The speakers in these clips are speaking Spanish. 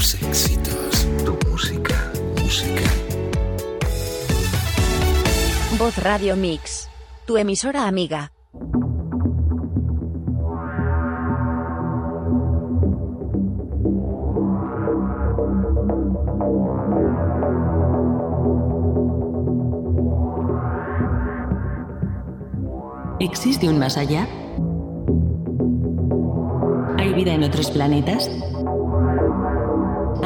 Tus éxitos. Tu música. Música. Voz Radio Mix. Tu emisora amiga. ¿Existe un más allá? ¿Hay vida en otros planetas?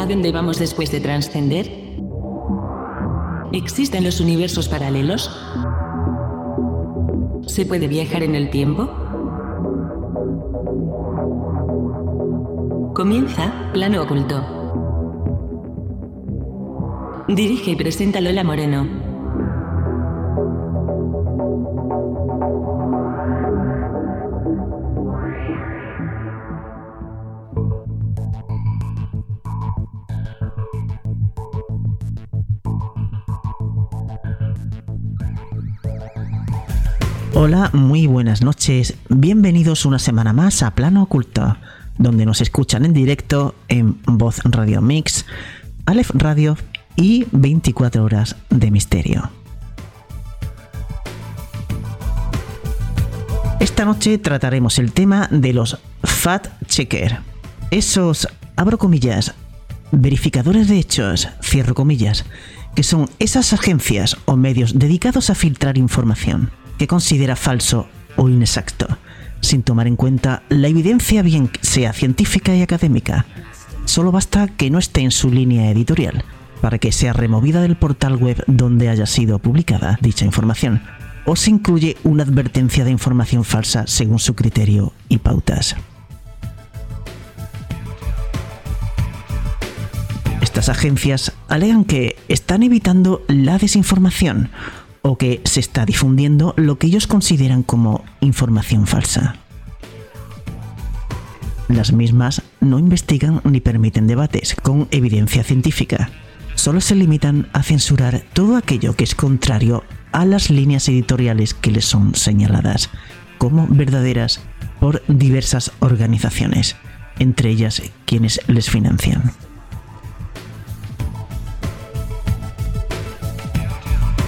¿A dónde vamos después de trascender? ¿Existen los universos paralelos? ¿Se puede viajar en el tiempo? Comienza Plano Oculto. Dirige y presenta Lola Moreno. Hola, muy buenas noches. Bienvenidos una semana más a Plano Oculto, donde nos escuchan en directo en Voz Radio Mix, Aleph Radio y 24 horas de misterio. Esta noche trataremos el tema de los Fat Checker. Esos, abro comillas, verificadores de hechos, cierro comillas, que son esas agencias o medios dedicados a filtrar información que considera falso o inexacto, sin tomar en cuenta la evidencia bien sea científica y académica. Solo basta que no esté en su línea editorial para que sea removida del portal web donde haya sido publicada dicha información, o se incluye una advertencia de información falsa según su criterio y pautas. Estas agencias alegan que están evitando la desinformación o que se está difundiendo lo que ellos consideran como información falsa. Las mismas no investigan ni permiten debates con evidencia científica. Solo se limitan a censurar todo aquello que es contrario a las líneas editoriales que les son señaladas como verdaderas por diversas organizaciones, entre ellas quienes les financian.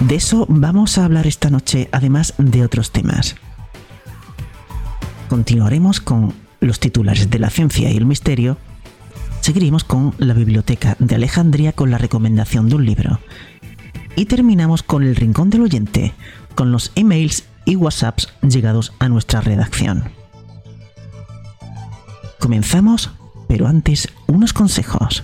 De eso vamos a hablar esta noche, además de otros temas. Continuaremos con los titulares de la ciencia y el misterio. Seguiremos con la biblioteca de Alejandría con la recomendación de un libro. Y terminamos con el rincón del oyente, con los emails y WhatsApps llegados a nuestra redacción. Comenzamos, pero antes unos consejos.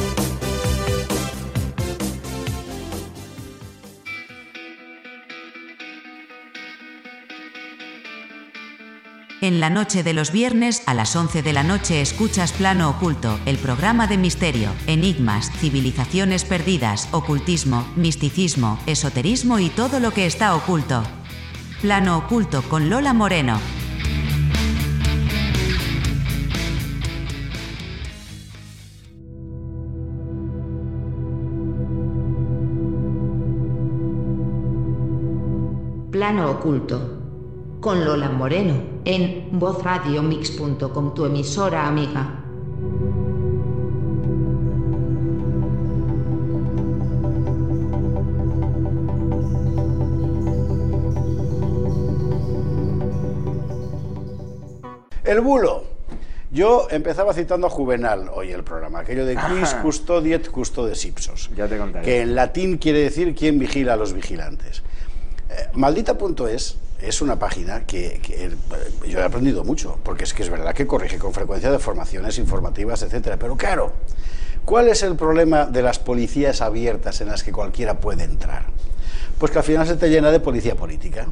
En la noche de los viernes a las 11 de la noche escuchas Plano Oculto, el programa de misterio, enigmas, civilizaciones perdidas, ocultismo, misticismo, esoterismo y todo lo que está oculto. Plano Oculto con Lola Moreno. Plano Oculto con Lola Moreno en vozradiomix.com, tu emisora amiga. El bulo. Yo empezaba citando a Juvenal hoy el programa, aquello de quis custodiet custodes ipsos. Ya te contaré. Que en latín quiere decir quién vigila a los vigilantes. Eh, maldita.es es una página que, yo he aprendido mucho, porque es que es verdad que corrige con frecuencia deformaciones informativas, etcétera. Pero claro, ¿cuál es el problema de las policías abiertas en las que cualquiera puede entrar? Pues que al final se te llena de policía política.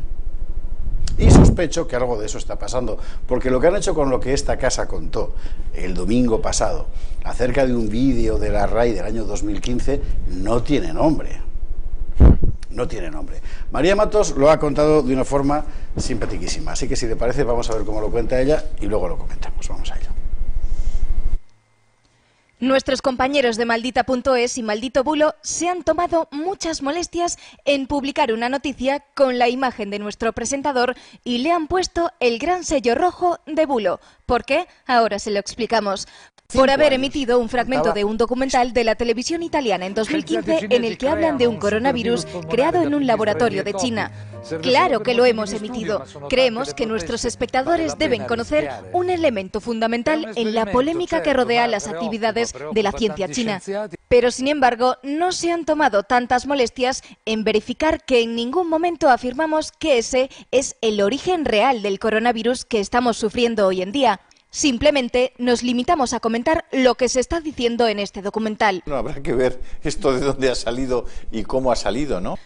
Y sospecho que algo de eso está pasando, porque lo que han hecho con lo que esta casa contó el domingo pasado acerca de un vídeo de la RAI del año 2015 no tiene nombre. No tiene nombre. María Matos lo ha contado de una forma simpaticísima, así que si le parece vamos a ver cómo lo cuenta ella y luego lo comentamos. Vamos a ello. Nuestros compañeros de maldita.es y Maldito Bulo se han tomado muchas molestias en publicar una noticia con la imagen de nuestro presentador y le han puesto el gran sello rojo de Bulo. ¿Por qué? Ahora se lo explicamos. Por haber emitido un fragmento de un documental de la televisión italiana en 2015 en el que hablan de un coronavirus creado en un laboratorio de China. Claro que lo hemos emitido. Creemos que nuestros espectadores deben conocer un elemento fundamental en la polémica que rodea las actividades de la ciencia china. Pero, sin embargo, no se han tomado tantas molestias en verificar que en ningún momento afirmamos que ese es el origen real del coronavirus que estamos sufriendo hoy en día. Simplemente nos limitamos a comentar lo que se está diciendo en este documental. No habrá que ver esto de dónde ha salido y cómo ha salido, ¿no?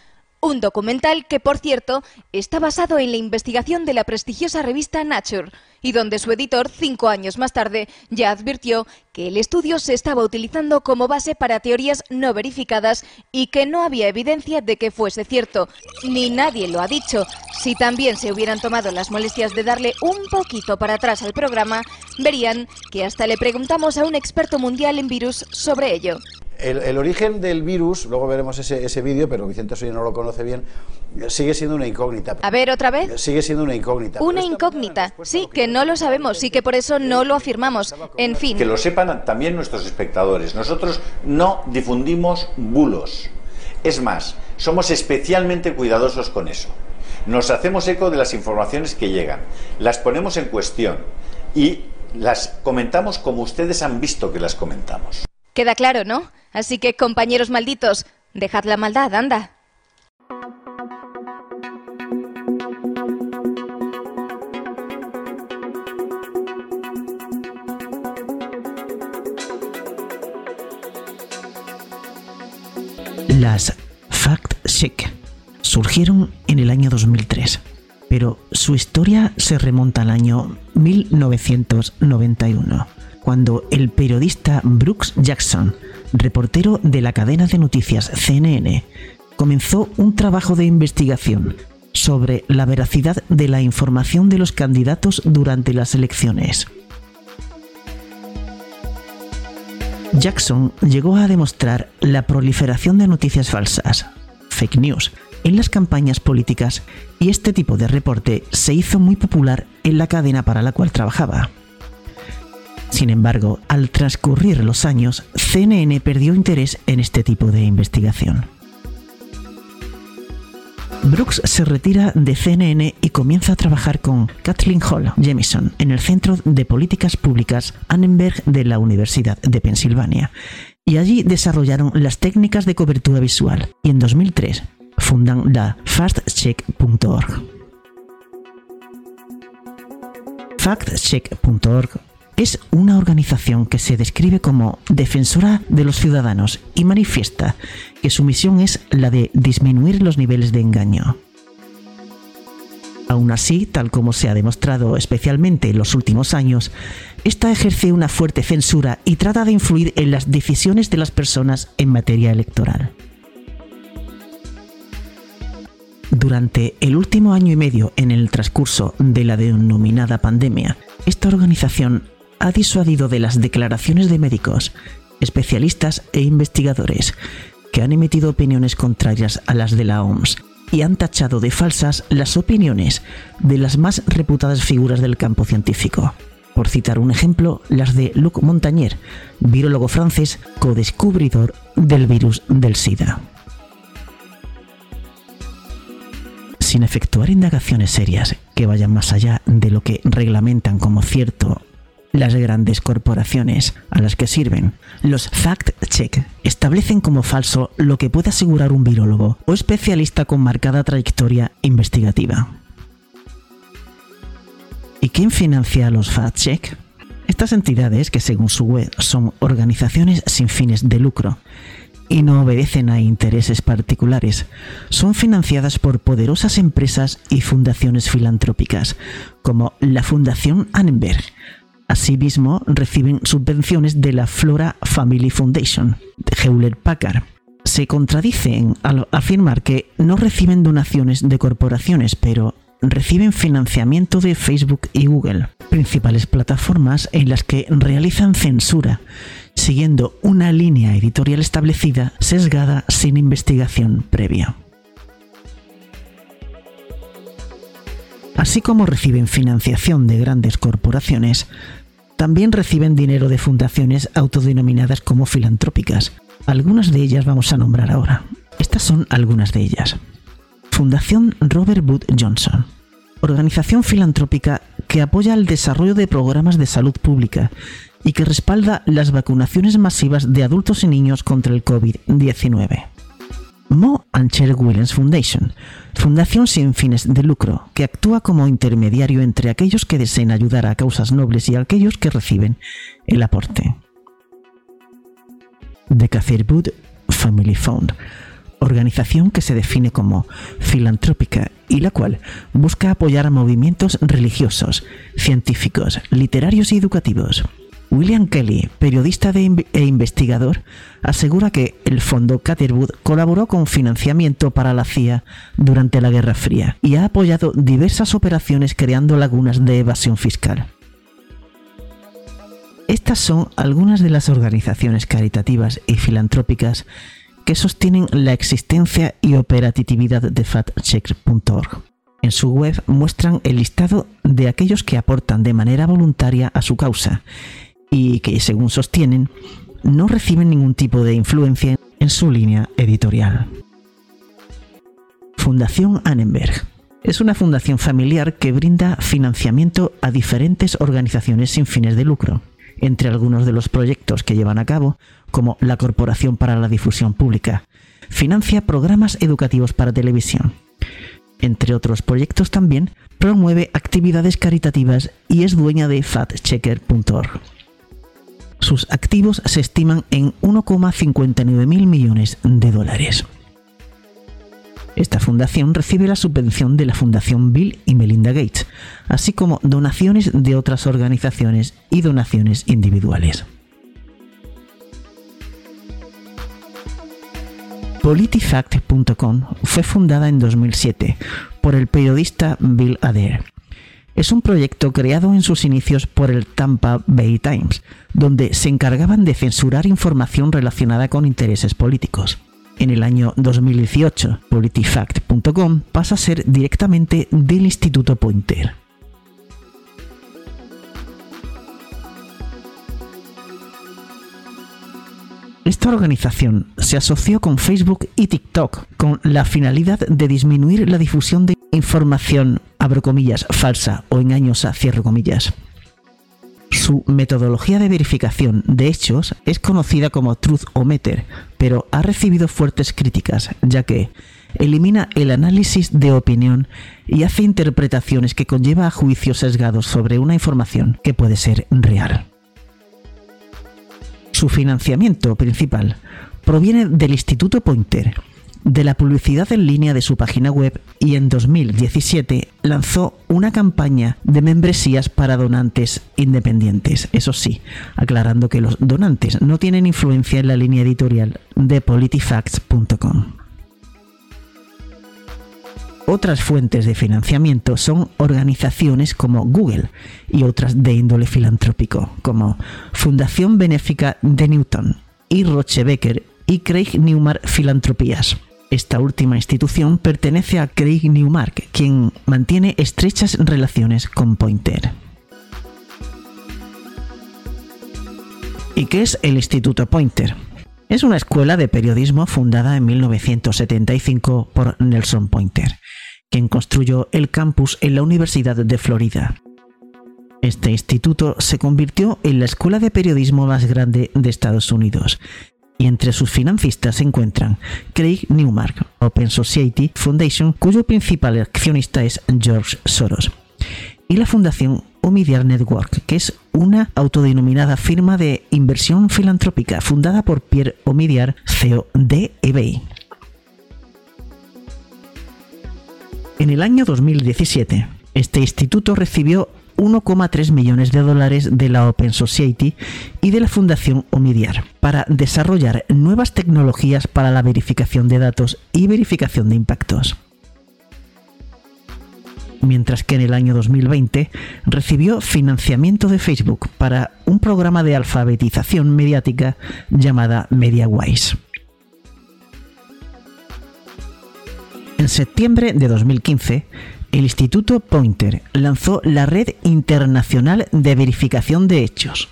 Un documental que, por cierto, está basado en la investigación de la prestigiosa revista Nature y donde su editor, cinco años más tarde, ya advirtió que el estudio se estaba utilizando como base para teorías no verificadas y que no había evidencia de que fuese cierto. Ni nadie lo ha dicho. Si también se hubieran tomado las molestias de darle un poquito para atrás al programa, verían que hasta le preguntamos a un experto mundial en virus sobre ello. El, el, origen del virus, luego veremos ese, ese vídeo, pero Vicente Soy no lo conoce bien, sigue siendo una incógnita. A ver, otra vez. Sigue siendo una incógnita. Una incógnita, sí, que no lo sabemos y que por eso no lo afirmamos. En fin. Que lo sepan también nuestros espectadores. Nosotros no difundimos bulos. Es más, somos especialmente cuidadosos con eso. Nos hacemos eco de las informaciones que llegan, las ponemos en cuestión y las comentamos como ustedes han visto que las comentamos. Queda claro, ¿no? Así que, compañeros malditos, dejad la maldad, anda. Las fact-check surgieron en el año 2003, pero su historia se remonta al año 1991 cuando el periodista Brooks Jackson, reportero de la cadena de noticias CNN, comenzó un trabajo de investigación sobre la veracidad de la información de los candidatos durante las elecciones. Jackson llegó a demostrar la proliferación de noticias falsas, fake news, en las campañas políticas y este tipo de reporte se hizo muy popular en la cadena para la cual trabajaba. Sin embargo, al transcurrir los años, CNN perdió interés en este tipo de investigación. Brooks se retira de CNN y comienza a trabajar con Kathleen Hall Jamison en el Centro de Políticas Públicas Annenberg de la Universidad de Pensilvania. Y allí desarrollaron las técnicas de cobertura visual y en 2003 fundan la. Factcheck.org es una organización que se describe como defensora de los ciudadanos y manifiesta que su misión es la de disminuir los niveles de engaño. Aún así, tal como se ha demostrado especialmente en los últimos años, esta ejerce una fuerte censura y trata de influir en las decisiones de las personas en materia electoral. Durante el último año y medio en el transcurso de la denominada pandemia, esta organización ha disuadido de las declaraciones de médicos, especialistas e investigadores que han emitido opiniones contrarias a las de la OMS y han tachado de falsas las opiniones de las más reputadas figuras del campo científico. Por citar un ejemplo, las de Luc Montagnier, virólogo francés co-descubridor del virus del SIDA. sin efectuar indagaciones serias que vayan más allá de lo que reglamentan como cierto las grandes corporaciones a las que sirven. Los fact-check establecen como falso lo que puede asegurar un virólogo o especialista con marcada trayectoria investigativa. ¿Y quién financia los fact-check? Estas entidades, que según su web son organizaciones sin fines de lucro y no obedecen a intereses particulares, son financiadas por poderosas empresas y fundaciones filantrópicas, como la Fundación Annenberg. Asimismo, reciben subvenciones de la Flora Family Foundation, de Hewlett Packard. Se contradicen al afirmar que no reciben donaciones de corporaciones, pero reciben financiamiento de Facebook y Google, principales plataformas en las que realizan censura, siguiendo una línea editorial establecida sesgada sin investigación previa. Así como reciben financiación de grandes corporaciones, también reciben dinero de fundaciones autodenominadas como filantrópicas. Algunas de ellas vamos a nombrar ahora. Estas son algunas de ellas. Fundación Robert Wood Johnson, organización filantrópica que apoya el desarrollo de programas de salud pública y que respalda las vacunaciones masivas de adultos y niños contra el COVID-19. Mo and Cher Williams Foundation, fundación sin fines de lucro, que actúa como intermediario entre aquellos que deseen ayudar a causas nobles y aquellos que reciben el aporte. The Catherwood Family Fund, organización que se define como filantrópica y la cual busca apoyar a movimientos religiosos, científicos, literarios y educativos. William Kelly, periodista e investigador, asegura que el fondo Catherwood colaboró con financiamiento para la CIA durante la Guerra Fría y ha apoyado diversas operaciones creando lagunas de evasión fiscal. Estas son algunas de las organizaciones caritativas y filantrópicas que sostienen la existencia y operatividad de fatcheck.org. En su web muestran el listado de aquellos que aportan de manera voluntaria a su causa y que, según sostienen, no reciben ningún tipo de influencia en su línea editorial. Fundación Annenberg es una fundación familiar que brinda financiamiento a diferentes organizaciones sin fines de lucro entre algunos de los proyectos que llevan a cabo, como la Corporación para la Difusión Pública, financia programas educativos para televisión. Entre otros proyectos también promueve actividades caritativas y es dueña de fatchecker.org. Sus activos se estiman en 1,59 mil millones de dólares. Esta fundación recibe la subvención de la Fundación Bill y Melinda Gates, así como donaciones de otras organizaciones y donaciones individuales. Politifact.com fue fundada en 2007 por el periodista Bill Adair. Es un proyecto creado en sus inicios por el Tampa Bay Times, donde se encargaban de censurar información relacionada con intereses políticos. En el año 2018, politifact.com pasa a ser directamente del Instituto Pointer. Esta organización se asoció con Facebook y TikTok con la finalidad de disminuir la difusión de información, falsa o engañosa, comillas. Su metodología de verificación de hechos es conocida como Truth o Meter, pero ha recibido fuertes críticas, ya que elimina el análisis de opinión y hace interpretaciones que conlleva a juicios sesgados sobre una información que puede ser real. Su financiamiento principal proviene del Instituto Pointer, de la publicidad en línea de su página web y en 2017 lanzó una campaña de membresías para donantes independientes. Eso sí, aclarando que los donantes no tienen influencia en la línea editorial de politifacts.com. Otras fuentes de financiamiento son organizaciones como Google y otras de índole filantrópico, como Fundación Benéfica de Newton y Roche Becker y Craig Newmark Filantropías. Esta última institución pertenece a Craig Newmark, quien mantiene estrechas relaciones con Pointer. ¿Y qué es el Instituto Pointer? Es una escuela de periodismo fundada en 1975 por Nelson Pointer, quien construyó el campus en la Universidad de Florida. Este instituto se convirtió en la escuela de periodismo más grande de Estados Unidos y entre sus financistas se encuentran Craig Newmark, Open Society Foundation, cuyo principal accionista es George Soros, y la Fundación Omidyar Network, que es una autodenominada firma de inversión filantrópica fundada por Pierre Omidyar, CEO de eBay. En el año 2017, este instituto recibió 1,3 millones de dólares de la Open Society y de la Fundación Omidyar para desarrollar nuevas tecnologías para la verificación de datos y verificación de impactos. Mientras que en el año 2020 recibió financiamiento de Facebook para un programa de alfabetización mediática llamada MediaWise. En septiembre de 2015, el Instituto Pointer lanzó la Red Internacional de Verificación de Hechos.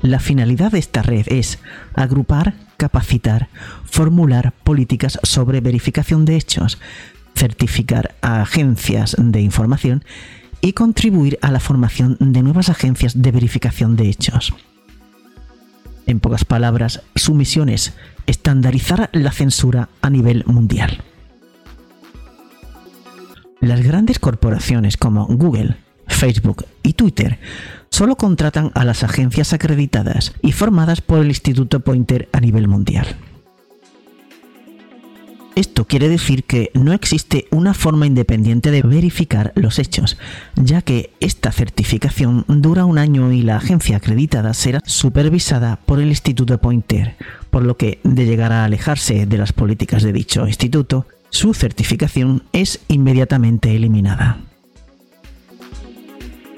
La finalidad de esta red es agrupar, capacitar, formular políticas sobre verificación de hechos, certificar a agencias de información y contribuir a la formación de nuevas agencias de verificación de hechos. En pocas palabras, su misión es estandarizar la censura a nivel mundial. Las grandes corporaciones como Google, Facebook y Twitter solo contratan a las agencias acreditadas y formadas por el Instituto Pointer a nivel mundial. Esto quiere decir que no existe una forma independiente de verificar los hechos, ya que esta certificación dura un año y la agencia acreditada será supervisada por el Instituto Pointer, por lo que de llegar a alejarse de las políticas de dicho instituto, su certificación es inmediatamente eliminada.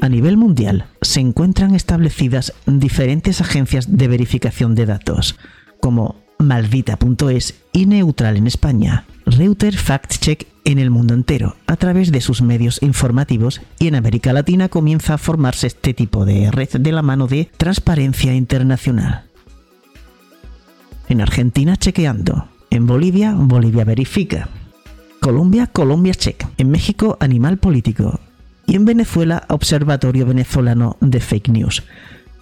A nivel mundial se encuentran establecidas diferentes agencias de verificación de datos, como Maldita.es y Neutral en España, Reuters Fact Check en el mundo entero, a través de sus medios informativos, y en América Latina comienza a formarse este tipo de red de la mano de Transparencia Internacional. En Argentina, chequeando. En Bolivia, Bolivia Verifica. Colombia, Colombia Check. En México, Animal Político. Y en Venezuela, Observatorio Venezolano de Fake News.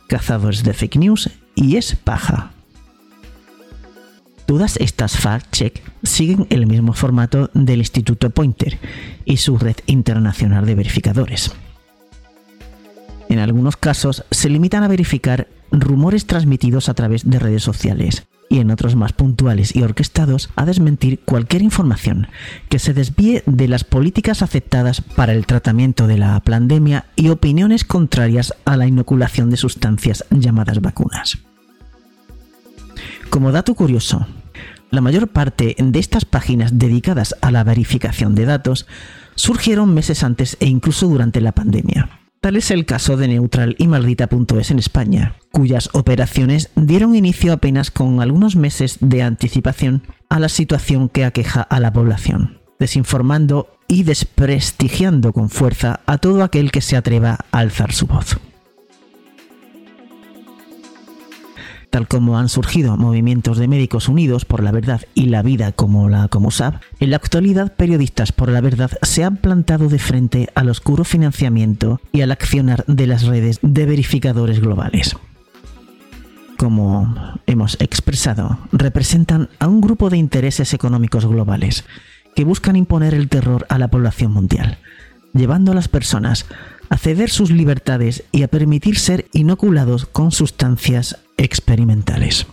Cazadores de Fake News y es paja. Todas estas fact-check siguen el mismo formato del Instituto Pointer y su red internacional de verificadores. En algunos casos se limitan a verificar rumores transmitidos a través de redes sociales, y en otros más puntuales y orquestados a desmentir cualquier información que se desvíe de las políticas aceptadas para el tratamiento de la pandemia y opiniones contrarias a la inoculación de sustancias llamadas vacunas. Como dato curioso, la mayor parte de estas páginas dedicadas a la verificación de datos surgieron meses antes e incluso durante la pandemia. Tal es el caso de Neutral y Maldita.es en España, cuyas operaciones dieron inicio apenas con algunos meses de anticipación a la situación que aqueja a la población, desinformando y desprestigiando con fuerza a todo aquel que se atreva a alzar su voz. Tal como han surgido movimientos de médicos unidos por la verdad y la vida como la Comosab, en la actualidad periodistas por la verdad se han plantado de frente al oscuro financiamiento y al accionar de las redes de verificadores globales. Como hemos expresado, representan a un grupo de intereses económicos globales que buscan imponer el terror a la población mundial, llevando a las personas a ceder sus libertades y a permitir ser inoculados con sustancias experimentales.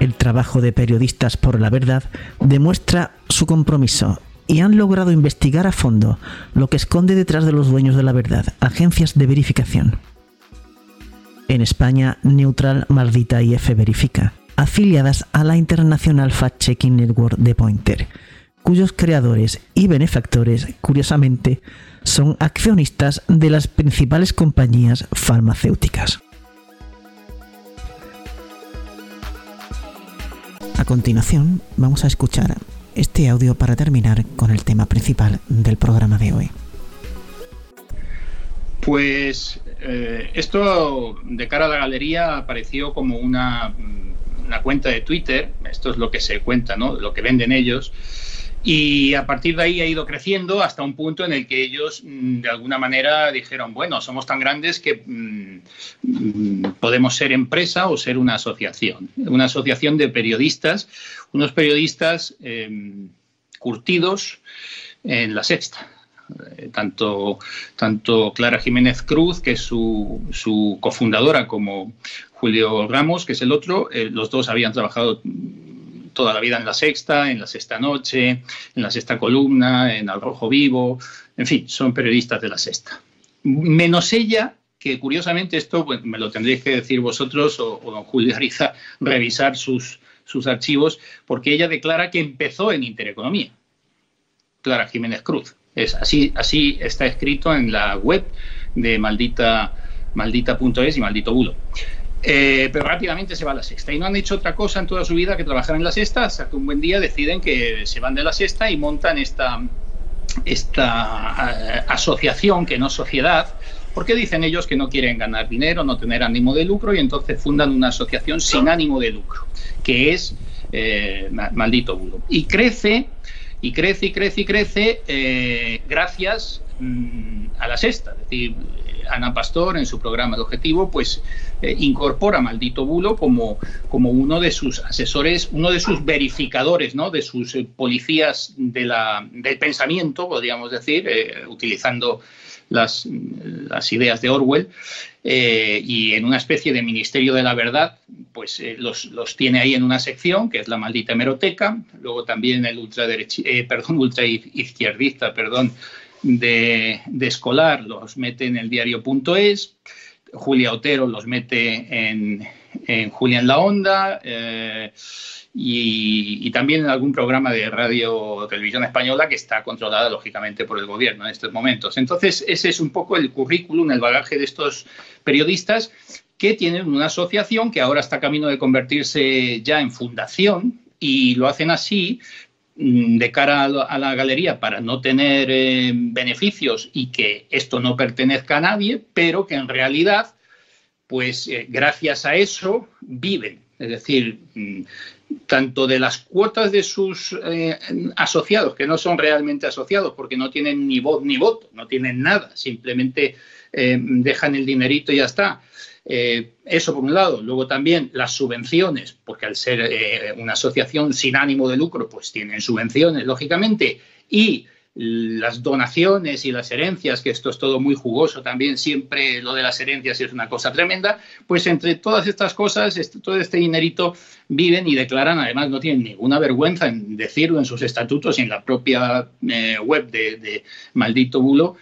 El trabajo de periodistas por la verdad demuestra su compromiso y han logrado investigar a fondo lo que esconde detrás de los dueños de la verdad, agencias de verificación. En España, Neutral, Maldita y F Verifica, afiliadas a la International Fact Checking Network de Pointer, cuyos creadores y benefactores, curiosamente, son accionistas de las principales compañías farmacéuticas. A continuación, vamos a escuchar este audio para terminar con el tema principal del programa de hoy. Pues eh, esto de cara a la galería apareció como una, una cuenta de Twitter, esto es lo que se cuenta, ¿no? Lo que venden ellos. Y a partir de ahí ha ido creciendo hasta un punto en el que ellos, mm, de alguna manera, dijeron, bueno, somos tan grandes que mm, mm, podemos ser empresa o ser una asociación. Una asociación de periodistas, unos periodistas em, curtidos en la sexta. Eh, tanto, tanto Clara Jiménez Cruz, que es su, su cofundadora, como Julio Ramos, que es el otro, eh, los dos habían trabajado toda la vida en la sexta, en la sexta noche, en la sexta columna, en Al Rojo Vivo, en fin, son periodistas de la sexta. Menos ella, que curiosamente esto me lo tendréis que decir vosotros o, don Julio Ariza, revisar sus, sus archivos, porque ella declara que empezó en Intereconomía, Clara Jiménez Cruz. Es así, así está escrito en la web de maldita maldita.es y maldito bulo. Eh, pero rápidamente se va a la sexta. Y no han hecho otra cosa en toda su vida que trabajar en la sexta, hasta que un buen día deciden que se van de la sexta y montan esta, esta eh, asociación, que no sociedad, porque dicen ellos que no quieren ganar dinero, no tener ánimo de lucro, y entonces fundan una asociación sin ánimo de lucro, que es eh, Maldito Bulo. Y crece, y crece, y crece, y crece, gracias mm, a la sexta. Es decir, Ana Pastor, en su programa de objetivo, pues eh, incorpora Maldito Bulo como, como uno de sus asesores, uno de sus verificadores, ¿no? de sus eh, policías del pensamiento, podríamos decir, eh, utilizando las, las, ideas de Orwell, y en una especie de Ministerio de la Verdad, pues los, los, tiene ahí en una sección, que es la maldita hemeroteca, luego también el ultraderechi, perdón, ultra izquierdista, perdón, de, escolar los mete en el diario.es, Julia Otero los mete en, Julia en la Onda eh, y, también en algún programa de radio o televisión española que está controlada lógicamente por el gobierno en estos momentos. Entonces, ese es un poco el currículum, el bagaje de estos periodistas que tienen una asociación que ahora está camino de convertirse ya en fundación y lo hacen así de cara a la galería para no tener eh, beneficios y que esto no pertenezca a nadie, pero que en realidad, pues eh, gracias a eso viven. Es decir, mm, tanto de las cuotas de sus eh, asociados, que no son realmente asociados porque no tienen ni voz ni voto, no tienen nada, simplemente dejan el dinerito y ya está, eh, eso por un lado. Luego también las subvenciones, porque al ser eh, una asociación sin ánimo de lucro, pues tienen subvenciones, lógicamente. Y las donaciones y las herencias, que esto es todo muy jugoso también, siempre lo de las herencias es una cosa tremenda, pues entre todas estas cosas, este, todo este dinerito viven y declaran, además no tienen ninguna vergüenza en decirlo en sus estatutos y en la propia eh, web de Maldito Bulo,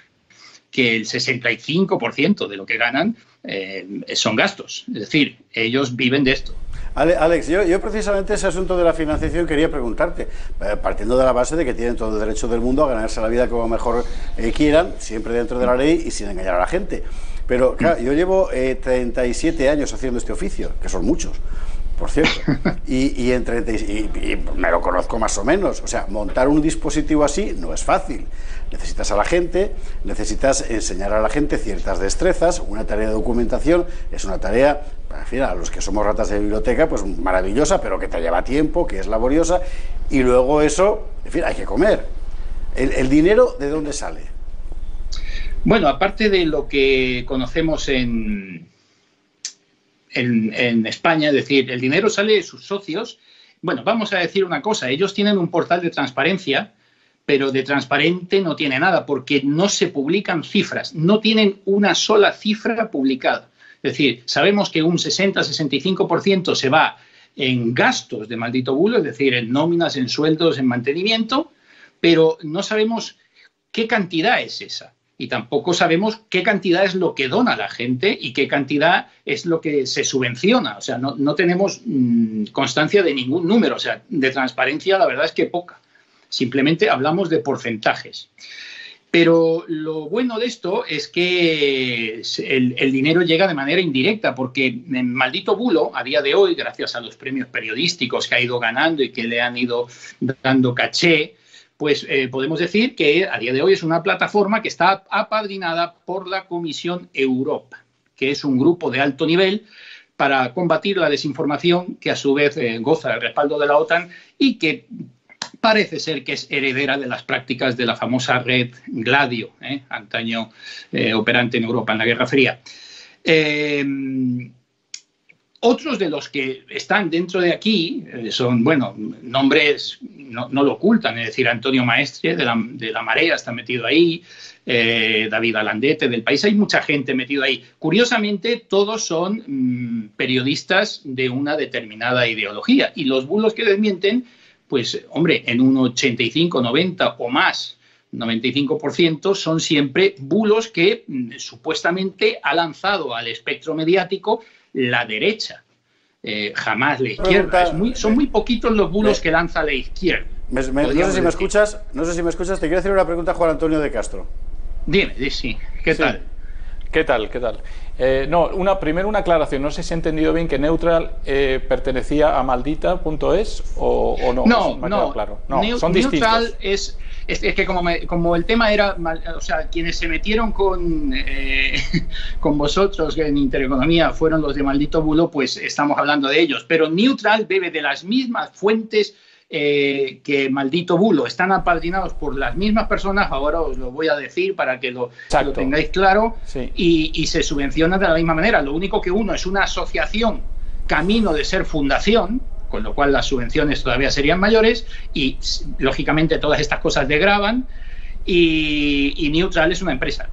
que el 65% de lo que ganan eh, son gastos. Es decir, ellos viven de esto. Alex, yo, precisamente ese asunto de la financiación quería preguntarte, eh, partiendo de la base de que tienen todo el derecho del mundo a ganarse la vida como mejor eh, quieran, siempre dentro de la ley y sin engañar a la gente. Pero claro, yo llevo 37 años haciendo este oficio, que son muchos por cierto. Y, y, me lo conozco más o menos. O sea, montar un dispositivo así no es fácil. Necesitas a la gente, necesitas enseñar a la gente ciertas destrezas. Una tarea de documentación es una tarea, en fin, a los que somos ratas de biblioteca, pues maravillosa, pero que te lleva tiempo, que es laboriosa. Y luego eso, en fin, hay que comer. el dinero de dónde sale? Bueno, aparte de lo que conocemos en, en, España, es decir, el dinero sale de sus socios. Bueno, vamos a decir una cosa, ellos tienen un portal de transparencia, pero de transparente no tiene nada, porque no se publican cifras, no tienen una sola cifra publicada. Es decir, sabemos que un 60-65% se va en gastos de maldito bulo, es decir, en nóminas, en sueldos, en mantenimiento, pero no sabemos qué cantidad es esa y tampoco sabemos qué cantidad es lo que dona la gente y qué cantidad es lo que se subvenciona. O sea, no, tenemos mm, constancia de ningún número. O sea, de transparencia la verdad es que poca. Simplemente hablamos de porcentajes. Pero lo bueno de esto es que el, el, dinero llega de manera indirecta, porque en Maldito Bulo, a día de hoy, gracias a los premios periodísticos que ha ido ganando y que le han ido dando caché, pues eh, podemos decir que a día de hoy es una plataforma que está apadrinada por la Comisión Europa, que es un grupo de alto nivel para combatir la desinformación que a su vez eh, goza del respaldo de la OTAN y que parece ser que es heredera de las prácticas de la famosa red Gladio, ¿eh? antaño operante en Europa en la Guerra Fría. Otros de los que están dentro de aquí son, bueno, nombres no, lo ocultan, es decir, Antonio Maestre de la, de la Marea está metido ahí, eh, David Alandete del país, hay mucha gente metida ahí. Curiosamente, todos son mm, periodistas de una determinada ideología y los bulos que desmienten, pues hombre, en un 85, 90 o más 95% son siempre bulos que mm, supuestamente ha lanzado al espectro mediático la derecha, eh, jamás la izquierda. son muy poquitos los bulos que lanza la izquierda. no sé si me escuchas, no sé si me escuchas, te quiero hacer una pregunta a Juan Antonio de Castro. Dime, sí. ¿Qué tal? ¿Qué tal? ¿Qué tal? Eh, no, una, primero una aclaración. No sé si he entendido bien que Neutral eh, pertenecía a maldita.es o, o no. No, no, claro. no son Neutral es, es, que como, como, el tema era, o sea, quienes se metieron con, eh, con vosotros en Intereconomía fueron los de Maldito Bulo, pues estamos hablando de ellos. Pero Neutral bebe de las mismas fuentes eh, que maldito bulo, están apadrinados por las mismas personas, ahora os lo voy a decir para que lo, tengáis claro, y, se subvenciona de la misma manera. Lo único que uno es una asociación camino de ser fundación, con lo cual las subvenciones todavía serían mayores, y lógicamente todas estas cosas degraban, y, Neutral es una empresa.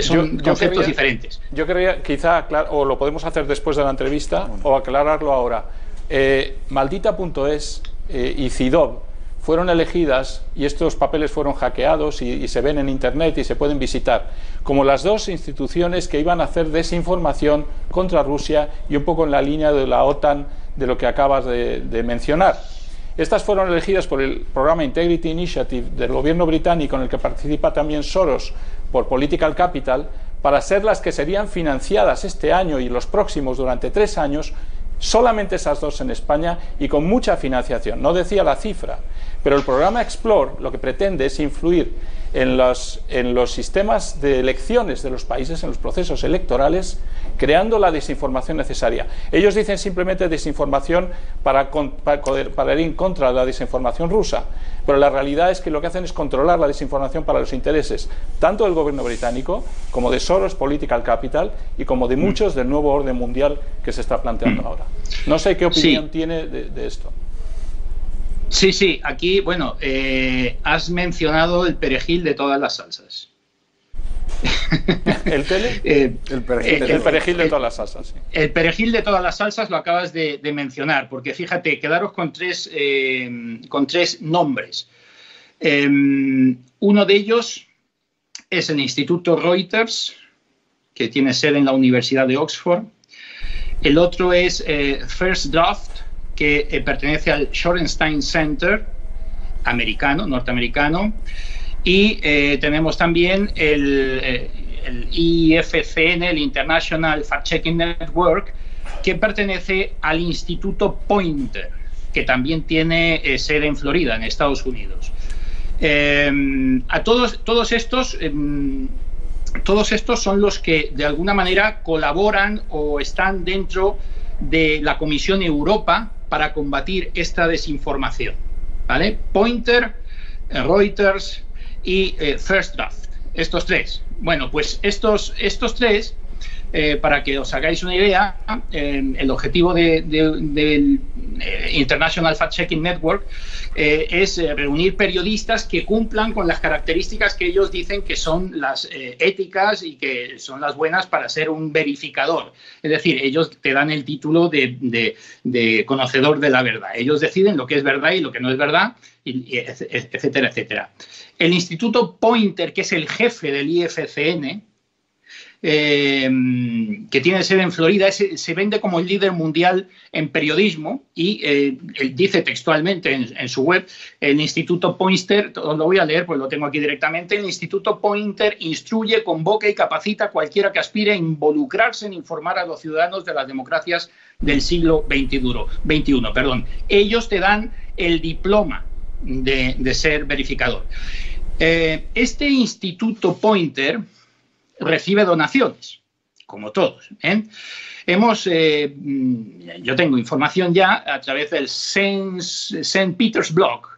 son conceptos diferentes. Yo quería, quizá, o lo podemos hacer después de la entrevista, o aclararlo ahora eh, Maldita.es eh, y CIDOB fueron elegidas y estos papeles fueron hackeados y, se ven en Internet y se pueden visitar como las dos instituciones que iban a hacer desinformación contra Rusia y un poco en la línea de la OTAN de lo que acabas de, mencionar. Estas fueron elegidas por el programa Integrity Initiative del gobierno británico en el que participa también Soros por Political Capital para ser las que serían financiadas este año y los próximos durante tres años solamente esas dos en España y con mucha financiación. No decía la cifra, pero el programa Explore lo que pretende es influir en los, en los sistemas de elecciones de los países, en los procesos electorales, creando la desinformación necesaria. Ellos dicen simplemente desinformación para, para, ir en contra de la desinformación rusa, pero la realidad es que lo que hacen es controlar la desinformación para los intereses tanto del gobierno británico como de Soros Political Capital y como de mm. muchos del nuevo orden mundial que se está planteando mm. ahora. No sé qué opinión tiene de esto. Sí, sí, aquí, bueno, eh, has mencionado el perejil de todas las salsas. ¿El tele? Eh, el, perejil, de todas las salsas. El perejil de todas las salsas lo acabas de, mencionar, porque fíjate, quedaros con tres, eh, con tres nombres. Em, uno de ellos es el Instituto Reuters, que tiene sede en la Universidad de Oxford. El otro es First Draft, que eh, pertenece al Shorenstein Center americano, norteamericano, y eh, tenemos también el, eh, IFCN, el International Fact Checking Network, que pertenece al Instituto Pointer, que también tiene sede en Florida, en Estados Unidos. a todos, todos estos em, todos estos son los que de alguna manera colaboran o están dentro de la Comisión Europa para combatir esta desinformación. ¿vale? Pointer, eh, Reuters y eh, First Draft. Estos tres. Bueno, pues estos, estos tres, eh, para que os hagáis una idea, el objetivo del International Fact Checking Network es reunir periodistas que cumplan con las características que ellos dicen que son las éticas y que son las buenas para ser un verificador. Es decir, ellos te dan el título de, conocedor de la verdad. Ellos deciden lo que es verdad y lo que no es verdad, etcétera, etcétera. El Instituto Pointer, que es el jefe del IFCN, Em, que tiene sede en Florida, se vende como el líder mundial en periodismo y eh, dice textualmente en, su web, el Instituto Pointer, lo voy a leer, pues lo tengo aquí directamente, el Instituto Pointer instruye, convoca y capacita a cualquiera que aspire a involucrarse en informar a los ciudadanos de las democracias del siglo XXI. Perdón. Ellos te dan el diploma de, ser verificador. Eh, este Instituto Pointer recibe donaciones, como todos. ¿eh? hemos, eh, mm, yo tengo información ya a través del St. Peter's Blog,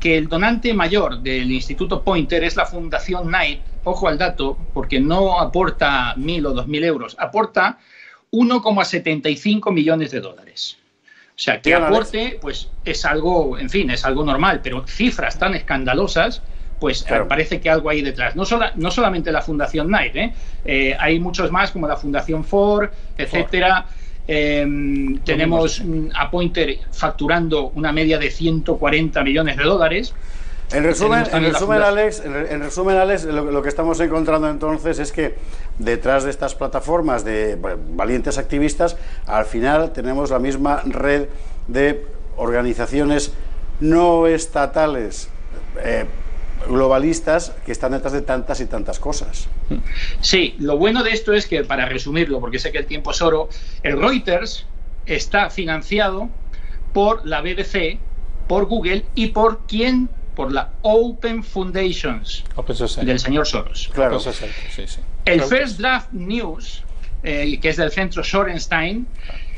que el donante mayor del Instituto Pointer es la Fundación Knight, ojo al dato, porque no aporta mil o dos mil euros, aporta 1,75 millones de dólares. O sea, que aporte, pues es algo, en fin, es algo normal, pero cifras tan escandalosas, pues eh, parece que algo hay detrás. No, no solamente la Fundación Knight, ¿eh? Eh, hay muchos más como la Fundación Ford, etcétera. Em, tenemos a Pointer facturando una media de 140 millones de dólares. En resumen, en resumen, Alex, en resumen, Alex lo, que estamos encontrando entonces es que detrás de estas plataformas de valientes activistas, al final tenemos la misma red de organizaciones no estatales eh, globalistas que están detrás de tantas y tantas cosas. Sí, lo bueno de esto es que, para resumirlo, porque sé que el tiempo es oro, el Reuters está financiado por la BBC, por Google y por quién por la Open Foundations del señor Soros. Claro. El First Draft News, eh, que es del centro Sorenstein,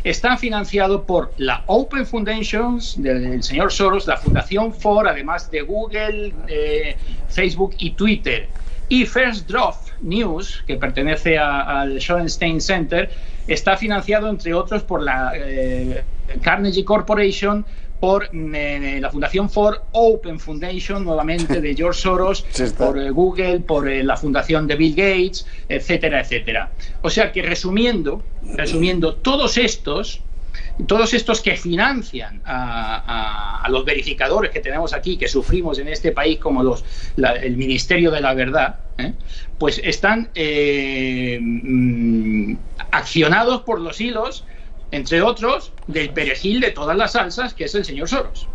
está financiado por la Open Foundations del señor Soros, la Fundación Ford, además de Google, eh, Facebook y Twitter. Y First Draft News, que pertenece al Sorenstein Center, está financiado, entre otros, por la eh, Carnegie Corporation, por eh, la Fundación Ford Open Foundation, nuevamente de George Soros, por eh, Google, por eh, la Fundación de Bill Gates, etcétera, etcétera. O sea que resumiendo, resumiendo, todos estos, todos estos que financian a, los verificadores que tenemos aquí, que sufrimos en este país como los, el Ministerio de la Verdad, pues están mm, accionados por los hilos entre otros, del perejil de todas las salsas, que es el señor Soros.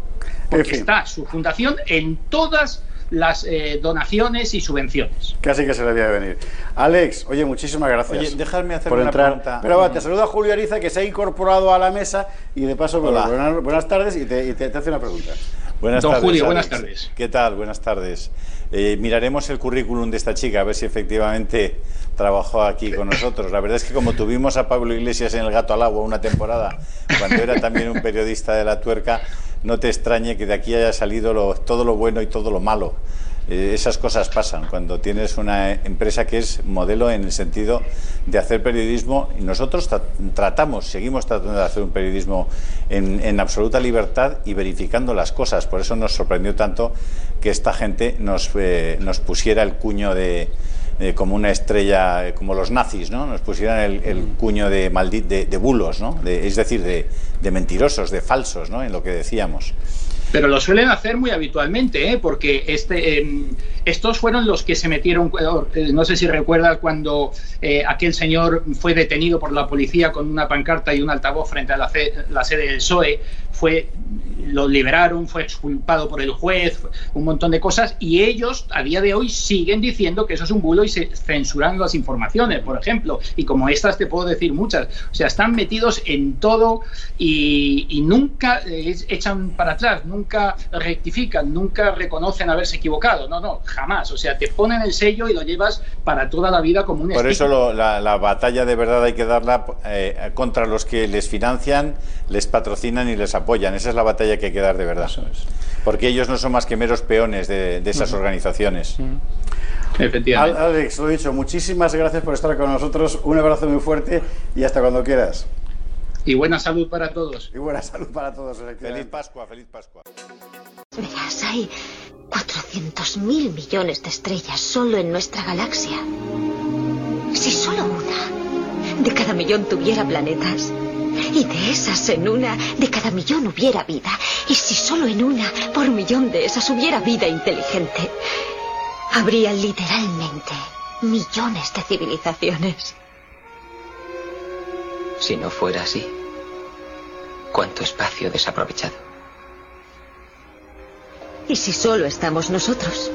Porque está su fundación en todas las eh, donaciones y subvenciones. Casi que se le había de venir. Alex, oye, muchísimas gracias. Oye, déjame hacer una pregunta. Pero va, te saluda Julio Ariza, que se ha incorporado a la mesa y de paso, buenas, tardes y te, hace una pregunta. Buenas Don Julio, buenas tardes. ¿Qué tal? Buenas tardes. Eh, miraremos el currículum de esta chica, a ver si efectivamente trabajó aquí con nosotros. La verdad es que como tuvimos a Pablo Iglesias en El Gato al Agua una temporada, cuando era también un periodista de la tuerca, no te extrañe que de aquí haya salido todo lo bueno y todo lo malo. Eh, esas cosas pasan cuando tienes una empresa que es modelo en el sentido de hacer periodismo y nosotros tratamos, seguimos tratando de hacer un periodismo en, absoluta libertad y verificando las cosas. Por eso nos sorprendió tanto que esta gente nos, eh, nos pusiera el cuño de, eh, como una estrella, como los nazis, ¿no? Nos pusieran el, cuño de, maldit, de, bulos, ¿no? es decir, de, de, mentirosos, de falsos, ¿no? En lo que decíamos. Pero lo suelen hacer muy habitualmente, ¿eh? porque este, em, estos fueron los que se metieron, eh, no sé si recuerdas cuando eh, aquel señor fue detenido por la policía con una pancarta y un altavoz frente a la, la sede del PSOE, fue lo liberaron, fue exculpado por el juez, un montón de cosas, y ellos a día de hoy siguen diciendo que eso es un bulo y se censuran las informaciones, por ejemplo, y como estas te puedo decir muchas, o sea, están metidos en todo y, nunca echan para atrás, nunca rectifican, nunca reconocen haberse equivocado, no, no, jamás, o sea, te ponen el sello y lo llevas para toda la vida como un Por eso la, batalla de verdad hay que darla eh, contra los que les financian, les patrocinan y les apoyan, esa es la batalla que hay que dar de verdad. Porque ellos no son más que meros peones de, esas organizaciones. Efectivamente. Alex, lo he dicho, muchísimas gracias por estar con nosotros. Un abrazo muy fuerte y hasta cuando quieras. Y buena salud para todos. Y buena salud para todos. Feliz Pascua, feliz Pascua. Verás, hay 400 mil millones de estrellas solo en nuestra galaxia. Si solo una de cada millón tuviera planetas, y de esas en una de cada millón hubiera vida. Y si solo en una por millón de esas hubiera vida inteligente, habría literalmente millones de civilizaciones. Si no fuera así, ¿cuánto espacio desaprovechado? ¿Y si solo estamos nosotros?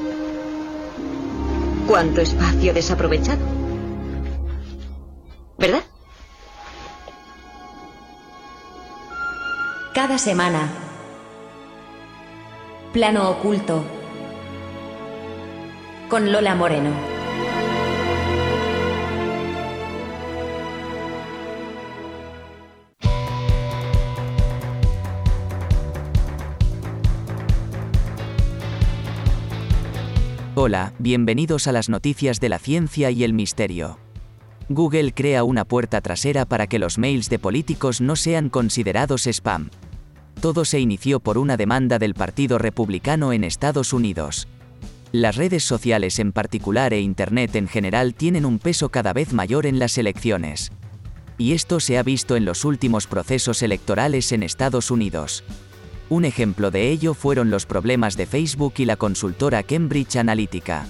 ¿Cuánto espacio desaprovechado? ¿Verdad? Cada semana. Plano oculto. Con Lola Moreno. Hola, bienvenidos a las noticias de la ciencia y el misterio. Google crea una puerta trasera para que los mails de políticos no sean considerados spam. Todo se inició por una demanda del Partido Republicano en Estados Unidos. Las redes sociales en particular e Internet en general tienen un peso cada vez mayor en las elecciones. Y esto se ha visto en los últimos procesos electorales en Estados Unidos. Un ejemplo de ello fueron los problemas de Facebook y la consultora Cambridge Analytica.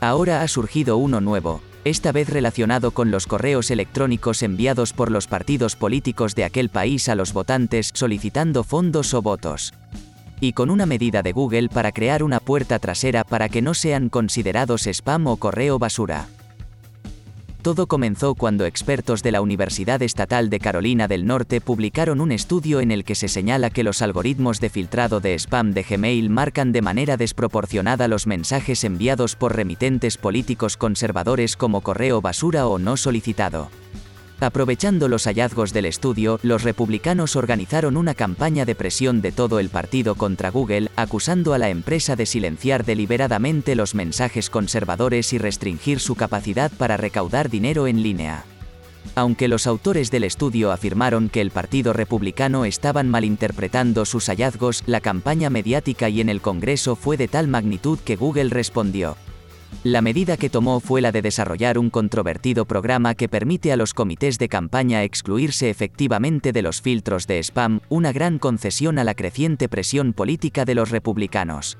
Ahora ha surgido uno nuevo, esta vez relacionado con los correos electrónicos enviados por los partidos políticos de aquel país a los votantes solicitando fondos o votos. Y con una medida de Google para crear una puerta trasera para que no sean considerados spam o correo basura. Todo comenzó cuando expertos de la Universidad Estatal de Carolina del Norte publicaron un estudio en el que se señala que los algoritmos de filtrado de spam de Gmail marcan de manera desproporcionada los mensajes enviados por remitentes políticos conservadores como correo basura o no solicitado. Aprovechando los hallazgos del estudio, los republicanos organizaron una campaña de presión de todo el partido contra Google, acusando a la empresa de silenciar deliberadamente los mensajes conservadores y restringir su capacidad para recaudar dinero en línea. Aunque los autores del estudio afirmaron que el Partido Republicano estaban malinterpretando sus hallazgos, la campaña mediática y en el Congreso fue de tal magnitud que Google respondió. La medida que tomó fue la de desarrollar un controvertido programa que permite a los comités de campaña excluirse efectivamente de los filtros de spam, una gran concesión a la creciente presión política de los republicanos.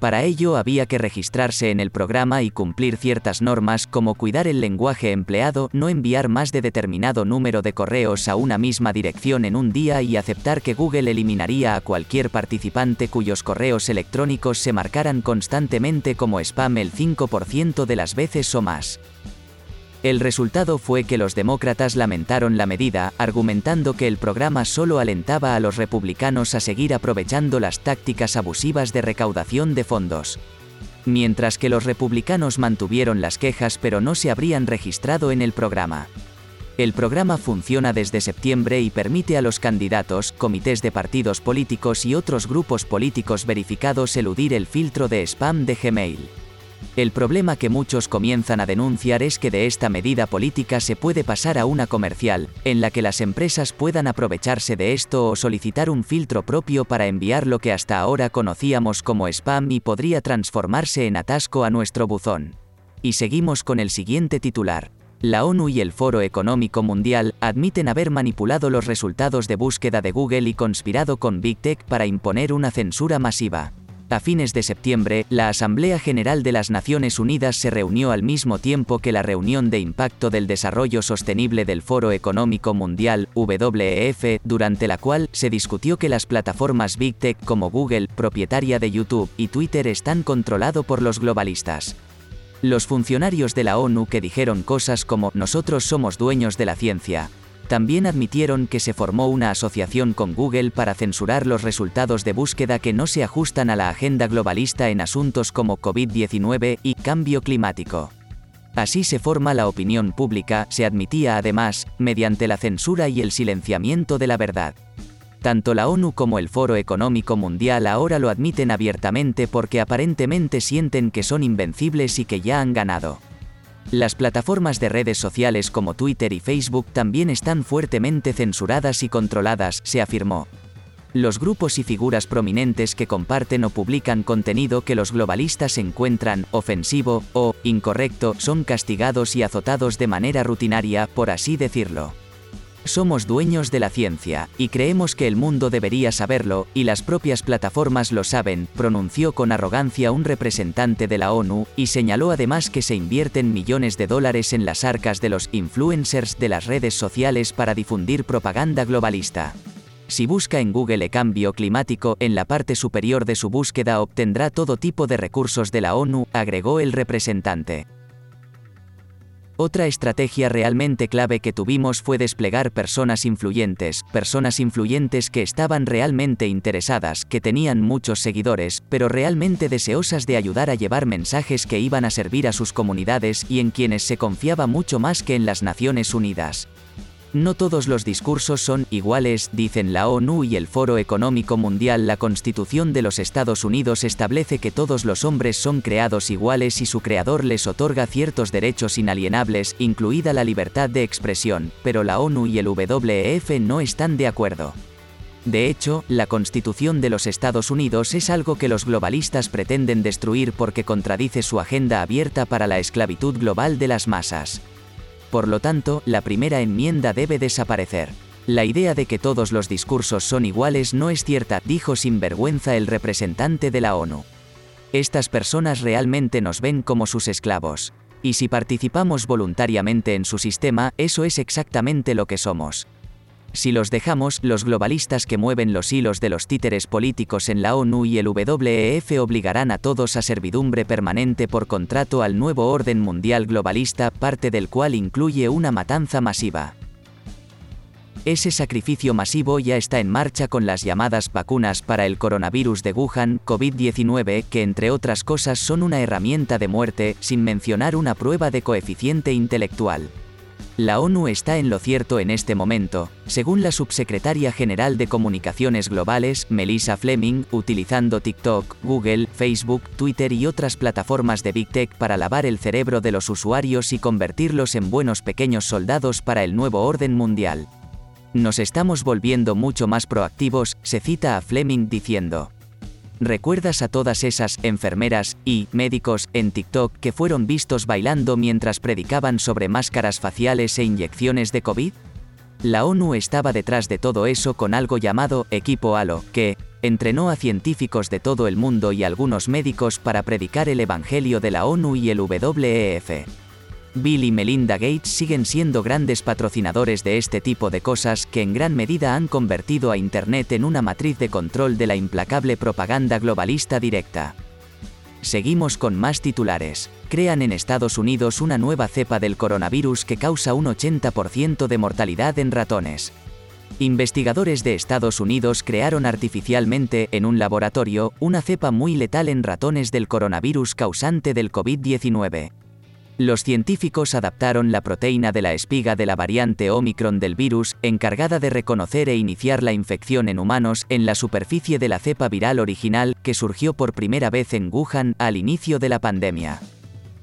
Para ello había que registrarse en el programa y cumplir ciertas normas como cuidar el lenguaje empleado, no enviar más de determinado número de correos a una misma dirección en un día y aceptar que Google eliminaría a cualquier participante cuyos correos electrónicos se marcaran constantemente como spam el 5% de las veces o más. El resultado fue que los demócratas lamentaron la medida, argumentando que el programa solo alentaba a los republicanos a seguir aprovechando las tácticas abusivas de recaudación de fondos. Mientras que los republicanos mantuvieron las quejas pero no se habrían registrado en el programa. El programa funciona desde septiembre y permite a los candidatos, comités de partidos políticos y otros grupos políticos verificados eludir el filtro de spam de Gmail. El problema que muchos comienzan a denunciar es que de esta medida política se puede pasar a una comercial, en la que las empresas puedan aprovecharse de esto o solicitar un filtro propio para enviar lo que hasta ahora conocíamos como spam y podría transformarse en atasco a nuestro buzón. Y seguimos con el siguiente titular. La ONU y el Foro Económico Mundial admiten haber manipulado los resultados de búsqueda de Google y conspirado con Big Tech para imponer una censura masiva. A fines de septiembre, la Asamblea General de las Naciones Unidas se reunió al mismo tiempo que la reunión de impacto del desarrollo sostenible del Foro Económico Mundial, WEF, durante la cual se discutió que las plataformas Big Tech como Google, propietaria de YouTube, y Twitter están controlados por los globalistas. Los funcionarios de la ONU que dijeron cosas como nosotros somos dueños de la ciencia, también admitieron que se formó una asociación con Google para censurar los resultados de búsqueda que no se ajustan a la agenda globalista en asuntos como COVID-19 y cambio climático. Así se forma la opinión pública, se admitía además, mediante la censura y el silenciamiento de la verdad. Tanto la ONU como el Foro Económico Mundial ahora lo admiten abiertamente porque aparentemente sienten que son invencibles y que ya han ganado. Las plataformas de redes sociales como Twitter y Facebook también están fuertemente censuradas y controladas, se afirmó. Los grupos y figuras prominentes que comparten o publican contenido que los globalistas encuentran ofensivo o incorrecto son castigados y azotados de manera rutinaria, por así decirlo. Somos dueños de la ciencia, y creemos que el mundo debería saberlo, y las propias plataformas lo saben, pronunció con arrogancia un representante de la ONU, y señaló además que se invierten millones de dólares en las arcas de los influencers de las redes sociales para difundir propaganda globalista. Si busca en Google cambio climático, en la parte superior de su búsqueda obtendrá todo tipo de recursos de la ONU, agregó el representante. Otra estrategia realmente clave que tuvimos fue desplegar personas influyentes, personas influyentes que estaban realmente interesadas, que tenían muchos seguidores, pero realmente deseosas de ayudar a llevar mensajes que iban a servir a sus comunidades y en quienes se confiaba mucho más que en las Naciones Unidas. No todos los discursos son iguales, dicen la ONU y el Foro Económico Mundial. La Constitución de los Estados Unidos establece que todos los hombres son creados iguales y su creador les otorga ciertos derechos inalienables, incluida la libertad de expresión, pero la ONU y el WEF no están de acuerdo. De hecho, la Constitución de los Estados Unidos es algo que los globalistas pretenden destruir porque contradice su agenda abierta para la esclavitud global de las masas. Por lo tanto, la primera enmienda debe desaparecer. La idea de que todos los discursos son iguales no es cierta, dijo sin vergüenza el representante de la ONU. Estas personas realmente nos ven como sus esclavos. Y si participamos voluntariamente en su sistema, eso es exactamente lo que somos. Si los dejamos, los globalistas que mueven los hilos de los títeres políticos en la ONU y el WEF obligarán a todos a servidumbre permanente por contrato al nuevo orden mundial globalista, parte del cual incluye una matanza masiva. Ese sacrificio masivo ya está en marcha con las llamadas vacunas para el coronavirus de Wuhan, COVID-19, que entre otras cosas son una herramienta de muerte, sin mencionar una prueba de coeficiente intelectual. La ONU está en lo cierto en este momento, según la subsecretaria general de Comunicaciones Globales, Melissa Fleming, utilizando TikTok, Google, Facebook, Twitter y otras plataformas de Big Tech para lavar el cerebro de los usuarios y convertirlos en buenos pequeños soldados para el nuevo orden mundial. Nos estamos volviendo mucho más proactivos, se cita a Fleming diciendo. ¿Recuerdas a todas esas enfermeras y médicos en TikTok que fueron vistos bailando mientras predicaban sobre máscaras faciales e inyecciones de COVID? La ONU estaba detrás de todo eso con algo llamado Equipo Halo, que entrenó a científicos de todo el mundo y algunos médicos para predicar el Evangelio de la ONU y el WEF. Bill y Melinda Gates siguen siendo grandes patrocinadores de este tipo de cosas que en gran medida han convertido a Internet en una matriz de control de la implacable propaganda globalista directa. Seguimos con más titulares. Crean en Estados Unidos una nueva cepa del coronavirus que causa un 80% de mortalidad en ratones. Investigadores de Estados Unidos crearon artificialmente, en un laboratorio, una cepa muy letal en ratones del coronavirus causante del COVID-19. Los científicos adaptaron la proteína de la espiga de la variante Omicron del virus, encargada de reconocer e iniciar la infección en humanos, en la superficie de la cepa viral original, que surgió por primera vez en Wuhan al inicio de la pandemia.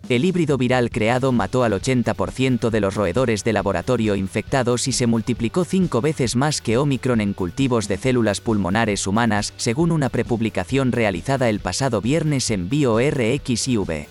El híbrido viral creado mató al 80% de los roedores de laboratorio infectados y se multiplicó cinco veces más que Omicron en cultivos de células pulmonares humanas, según una prepublicación realizada el pasado viernes en BioRxiv.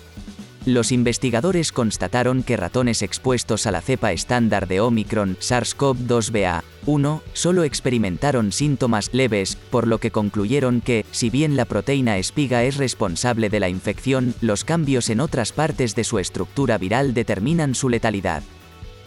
Los investigadores constataron que ratones expuestos a la cepa estándar de Omicron SARS-CoV-2-BA1 solo experimentaron síntomas leves, por lo que concluyeron que, si bien la proteína espiga es responsable de la infección, los cambios en otras partes de su estructura viral determinan su letalidad.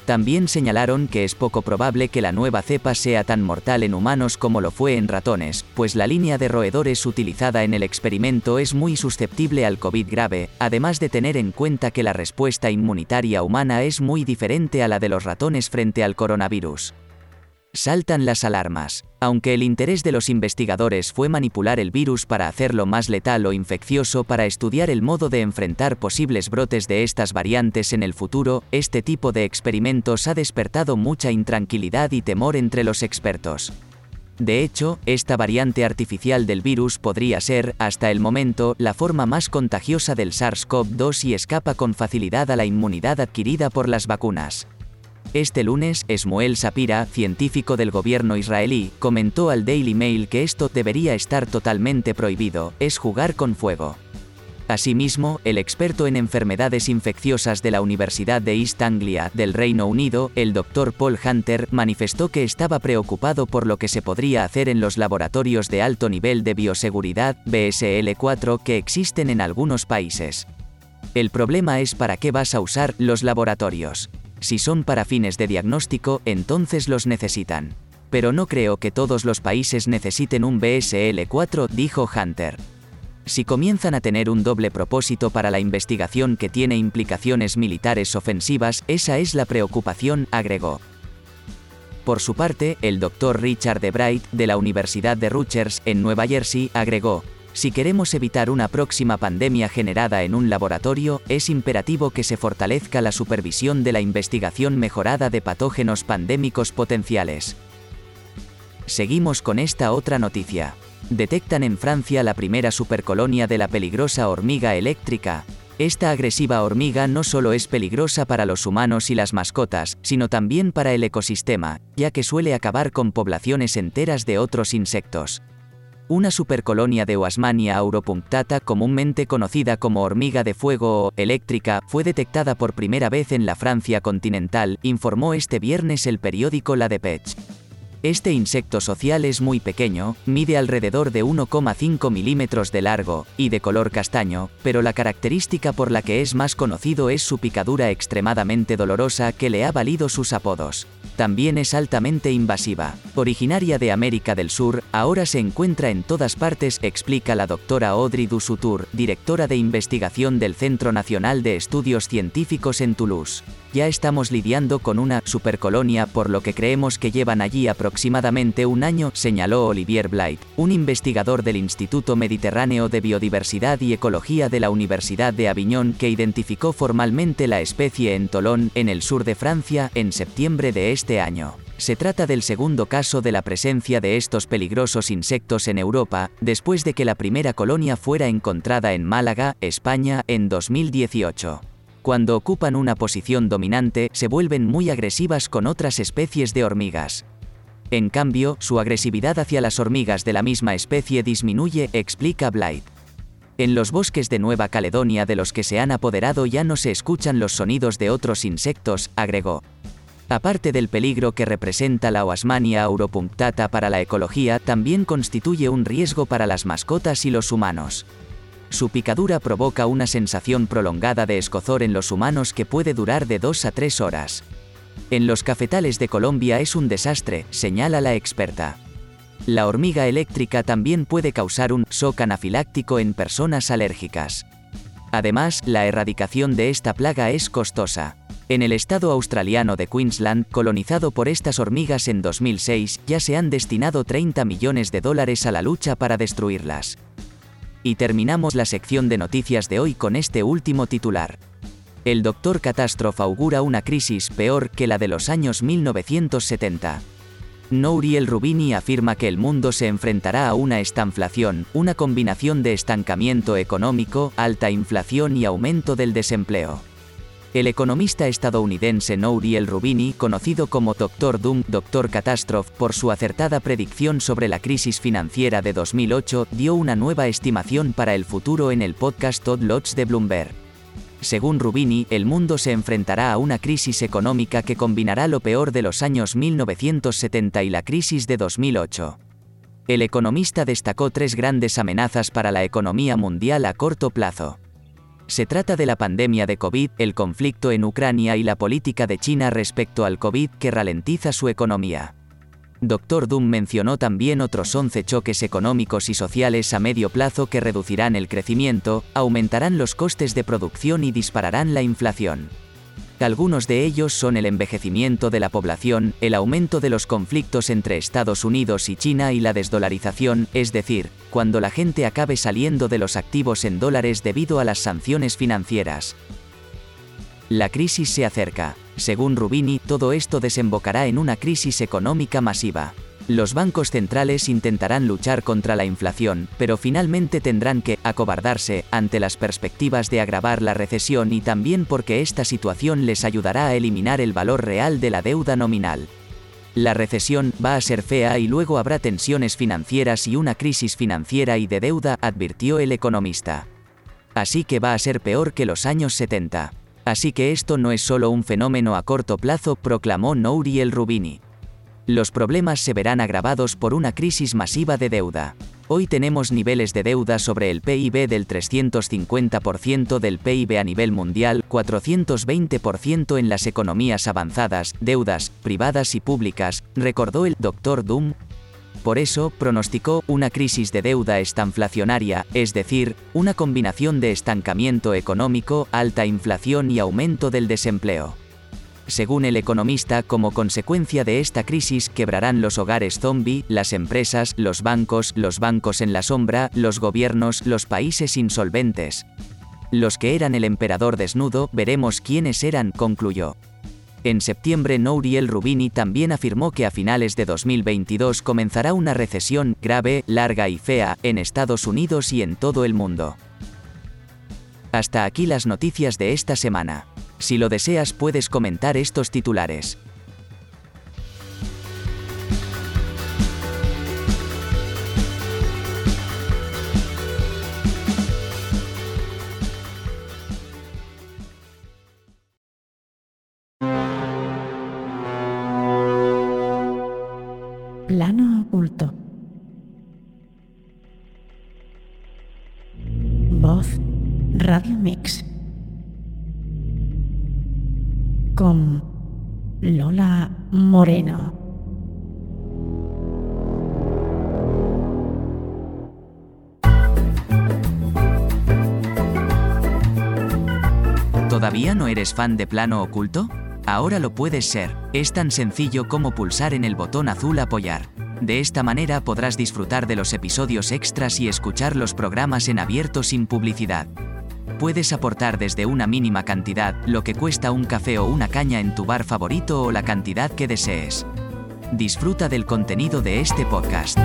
También señalaron que es poco probable que la nueva cepa sea tan mortal en humanos como lo fue en ratones, pues la línea de roedores utilizada en el experimento es muy susceptible al COVID grave, además de tener en cuenta que la respuesta inmunitaria humana es muy diferente a la de los ratones frente al coronavirus. Saltan las alarmas. Aunque el interés de los investigadores fue manipular el virus para hacerlo más letal o infeccioso para estudiar el modo de enfrentar posibles brotes de estas variantes en el futuro, este tipo de experimentos ha despertado mucha intranquilidad y temor entre los expertos. De hecho, esta variante artificial del virus podría ser, hasta el momento, la forma más contagiosa del SARS-CoV-2 y escapa con facilidad a la inmunidad adquirida por las vacunas. Este lunes, Esmuel Sapira, científico del gobierno israelí, comentó al Daily Mail que esto debería estar totalmente prohibido, es jugar con fuego. Asimismo, el experto en enfermedades infecciosas de la Universidad de East Anglia del Reino Unido, el Dr. Paul Hunter, manifestó que estaba preocupado por lo que se podría hacer en los laboratorios de alto nivel de bioseguridad, BSL-4, que existen en algunos países. El problema es para qué vas a usar los laboratorios. Si son para fines de diagnóstico, entonces los necesitan. Pero no creo que todos los países necesiten un BSL-4, dijo Hunter. Si comienzan a tener un doble propósito para la investigación que tiene implicaciones militares ofensivas, esa es la preocupación, agregó. Por su parte, el doctor Richard DeBright, de la Universidad de Rutgers, en Nueva Jersey, agregó, Si queremos evitar una próxima pandemia generada en un laboratorio, es imperativo que se fortalezca la supervisión de la investigación mejorada de patógenos pandémicos potenciales. Seguimos con esta otra noticia. Detectan en Francia la primera supercolonia de la peligrosa hormiga eléctrica. Esta agresiva hormiga no solo es peligrosa para los humanos y las mascotas, sino también para el ecosistema, ya que suele acabar con poblaciones enteras de otros insectos. Una supercolonia de Oasmania auropunctata, comúnmente conocida como hormiga de fuego o eléctrica, fue detectada por primera vez en la Francia continental, informó este viernes el periódico La Dépêche. Este insecto social es muy pequeño, mide alrededor de 1,5 milímetros de largo, y de color castaño, pero la característica por la que es más conocido es su picadura extremadamente dolorosa que le ha valido sus apodos. También es altamente invasiva. Originaria de América del Sur, ahora se encuentra en todas partes, explica la doctora Audrey Dusutur, directora de investigación del Centro Nacional de Estudios Científicos en Toulouse. Ya estamos lidiando con una supercolonia por lo que creemos que llevan allí aproximadamente un año, señaló Olivier Blight, un investigador del Instituto Mediterráneo de Biodiversidad y Ecología de la Universidad de Aviñón que identificó formalmente la especie en Tolón, en el sur de Francia, en septiembre de este año. Se trata del segundo caso de la presencia de estos peligrosos insectos en Europa, después de que la primera colonia fuera encontrada en Málaga, España, en 2018. Cuando ocupan una posición dominante, se vuelven muy agresivas con otras especies de hormigas. En cambio, su agresividad hacia las hormigas de la misma especie disminuye, explica Blight. En los bosques de Nueva Caledonia de los que se han apoderado ya no se escuchan los sonidos de otros insectos, agregó. Aparte del peligro que representa la Oasmania auropunctata para la ecología, también constituye un riesgo para las mascotas y los humanos. Su picadura provoca una sensación prolongada de escozor en los humanos que puede durar de 2 a 3 horas. En los cafetales de Colombia es un desastre, señala la experta. La hormiga eléctrica también puede causar un shock anafiláctico en personas alérgicas. Además, la erradicación de esta plaga es costosa. En el estado australiano de Queensland, colonizado por estas hormigas en 2006, ya se han destinado 30 millones de dólares a la lucha para destruirlas. Y terminamos la sección de noticias de hoy con este último titular. El doctor Catástrofe augura una crisis peor que la de los años 1970. Nouriel Rubini afirma que el mundo se enfrentará a una estanflación, una combinación de estancamiento económico, alta inflación y aumento del desempleo. El economista estadounidense Nouriel Rubini, conocido como Dr. Doom, Dr. Catastrophe, por su acertada predicción sobre la crisis financiera de 2008, dio una nueva estimación para el futuro en el podcast Todd Lodge de Bloomberg. Según Rubini, el mundo se enfrentará a una crisis económica que combinará lo peor de los años 1970 y la crisis de 2008. El economista destacó tres grandes amenazas para la economía mundial a corto plazo. Se trata de la pandemia de COVID, el conflicto en Ucrania y la política de China respecto al COVID que ralentiza su economía. Dr. Doom mencionó también otros 11 choques económicos y sociales a medio plazo que reducirán el crecimiento, aumentarán los costes de producción y dispararán la inflación. Algunos de ellos son el envejecimiento de la población, el aumento de los conflictos entre Estados Unidos y China y la desdolarización, es decir, cuando la gente acabe saliendo de los activos en dólares debido a las sanciones financieras. La crisis se acerca. Según Rubini, todo esto desembocará en una crisis económica masiva. Los bancos centrales intentarán luchar contra la inflación, pero finalmente tendrán que acobardarse ante las perspectivas de agravar la recesión y también porque esta situación les ayudará a eliminar el valor real de la deuda nominal. La recesión va a ser fea y luego habrá tensiones financieras y una crisis financiera y de deuda, advirtió el economista. Así que va a ser peor que los años 70. Así que esto no es solo un fenómeno a corto plazo, proclamó Nouri el Rubini los problemas se verán agravados por una crisis masiva de deuda. Hoy tenemos niveles de deuda sobre el PIB del 350% del PIB a nivel mundial, 420% en las economías avanzadas, deudas, privadas y públicas, recordó el Dr. Doom. Por eso, pronosticó una crisis de deuda estanflacionaria, es decir, una combinación de estancamiento económico, alta inflación y aumento del desempleo. Según el economista, como consecuencia de esta crisis quebrarán los hogares zombie, las empresas, los bancos, los bancos en la sombra, los gobiernos, los países insolventes. Los que eran el emperador desnudo, veremos quiénes eran, concluyó. En septiembre Nouriel Rubini también afirmó que a finales de 2022 comenzará una recesión grave, larga y fea en Estados Unidos y en todo el mundo. Hasta aquí las noticias de esta semana. Si lo deseas puedes comentar estos titulares. Lola Moreno. ¿Todavía no eres fan de Plano Oculto? Ahora lo puedes ser. Es tan sencillo como pulsar en el botón azul apoyar. De esta manera podrás disfrutar de los episodios extras y escuchar los programas en abierto sin publicidad. Puedes aportar desde una mínima cantidad, lo que cuesta un café o una caña en tu bar favorito o la cantidad que desees. Disfruta del contenido de este podcast.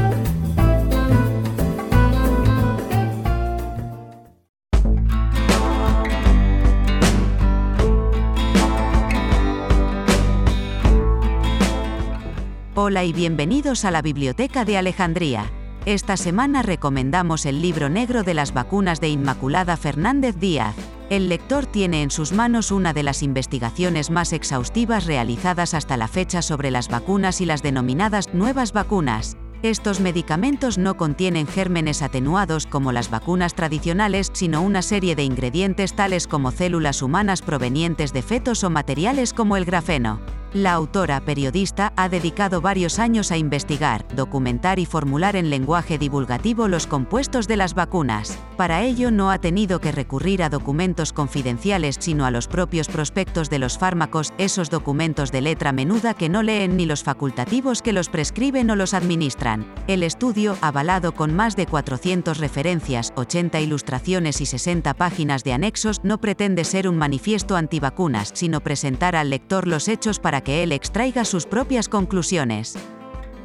Hola y bienvenidos a la Biblioteca de Alejandría. Esta semana recomendamos el libro negro de las vacunas de Inmaculada Fernández Díaz. El lector tiene en sus manos una de las investigaciones más exhaustivas realizadas hasta la fecha sobre las vacunas y las denominadas nuevas vacunas. Estos medicamentos no contienen gérmenes atenuados como las vacunas tradicionales, sino una serie de ingredientes tales como células humanas provenientes de fetos o materiales como el grafeno. La autora periodista ha dedicado varios años a investigar, documentar y formular en lenguaje divulgativo los compuestos de las vacunas. Para ello no ha tenido que recurrir a documentos confidenciales sino a los propios prospectos de los fármacos, esos documentos de letra menuda que no leen ni los facultativos que los prescriben o los administran. El estudio, avalado con más de 400 referencias, 80 ilustraciones y 60 páginas de anexos, no pretende ser un manifiesto antivacunas, sino presentar al lector los hechos para que él extraiga sus propias conclusiones.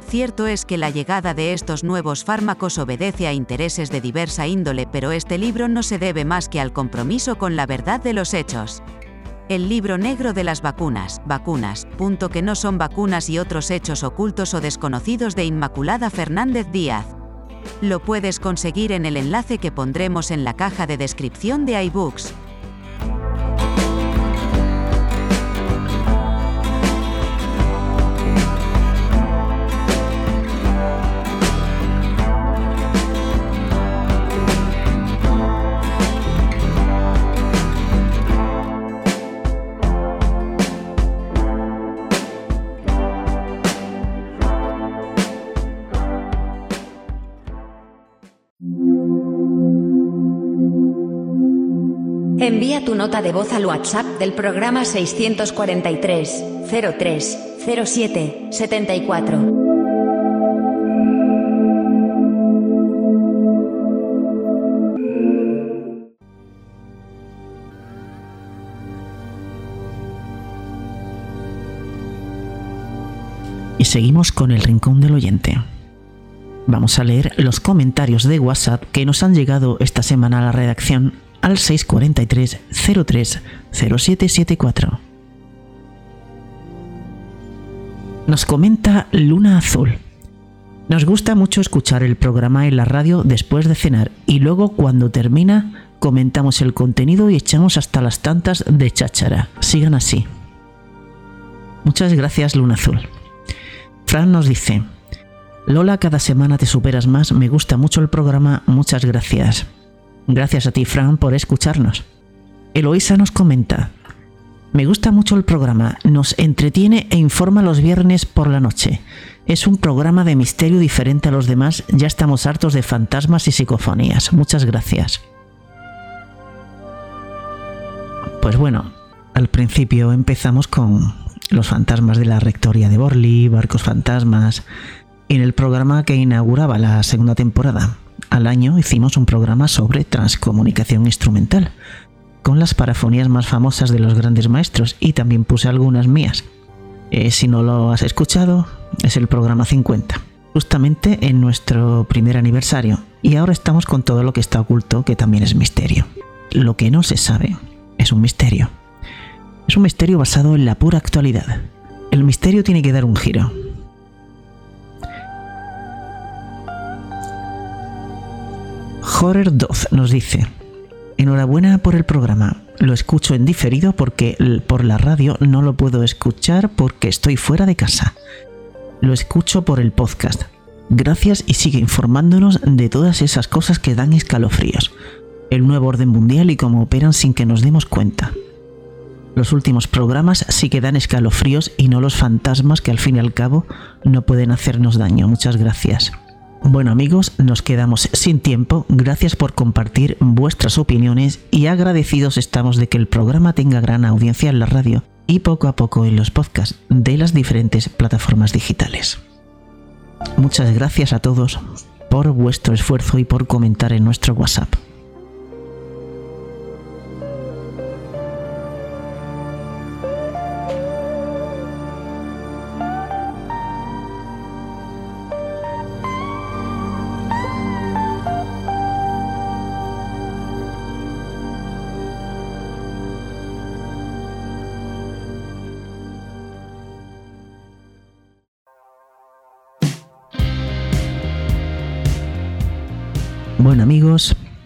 Cierto es que la llegada de estos nuevos fármacos obedece a intereses de diversa índole, pero este libro no se debe más que al compromiso con la verdad de los hechos. El libro negro de las vacunas, vacunas, punto que no son vacunas y otros hechos ocultos o desconocidos de Inmaculada Fernández Díaz. Lo puedes conseguir en el enlace que pondremos en la caja de descripción de iBooks. Envía tu nota de voz al WhatsApp del programa 643 03 07 74. Y seguimos con el rincón del oyente. Vamos a leer los comentarios de WhatsApp que nos han llegado esta semana a la redacción al 643 03 0774. Nos comenta Luna Azul. Nos gusta mucho escuchar el programa en la radio después de cenar y luego cuando termina comentamos el contenido y echamos hasta las tantas de cháchara. Sigan así. Muchas gracias Luna Azul. Fran nos dice, Lola, cada semana te superas más, me gusta mucho el programa, muchas gracias. Gracias a ti, Fran, por escucharnos. Eloisa nos comenta, me gusta mucho el programa, nos entretiene e informa los viernes por la noche. Es un programa de misterio diferente a los demás, ya estamos hartos de fantasmas y psicofonías. Muchas gracias. Pues bueno, al principio empezamos con los fantasmas de la rectoría de Borley, barcos fantasmas. En el programa que inauguraba la segunda temporada, al año hicimos un programa sobre transcomunicación instrumental, con las parafonías más famosas de los grandes maestros y también puse algunas mías. Eh, si no lo has escuchado, es el programa 50, justamente en nuestro primer aniversario, y ahora estamos con todo lo que está oculto, que también es misterio. Lo que no se sabe es un misterio. Es un misterio basado en la pura actualidad. El misterio tiene que dar un giro. Horror 2 nos dice, enhorabuena por el programa. Lo escucho en diferido porque por la radio no lo puedo escuchar porque estoy fuera de casa. Lo escucho por el podcast. Gracias y sigue informándonos de todas esas cosas que dan escalofríos. El nuevo orden mundial y cómo operan sin que nos demos cuenta. Los últimos programas sí que dan escalofríos y no los fantasmas que al fin y al cabo no pueden hacernos daño. Muchas gracias. Bueno amigos, nos quedamos sin tiempo. Gracias por compartir vuestras opiniones y agradecidos estamos de que el programa tenga gran audiencia en la radio y poco a poco en los podcasts de las diferentes plataformas digitales. Muchas gracias a todos por vuestro esfuerzo y por comentar en nuestro WhatsApp.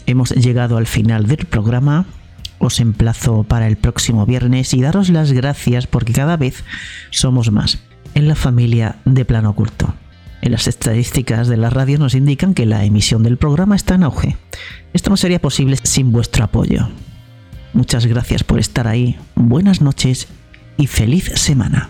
Hemos llegado al final del programa. Os emplazo para el próximo viernes y daros las gracias porque cada vez somos más en la familia de Plano Oculto. En las estadísticas de la radio nos indican que la emisión del programa está en auge. Esto no sería posible sin vuestro apoyo. Muchas gracias por estar ahí, buenas noches y feliz semana.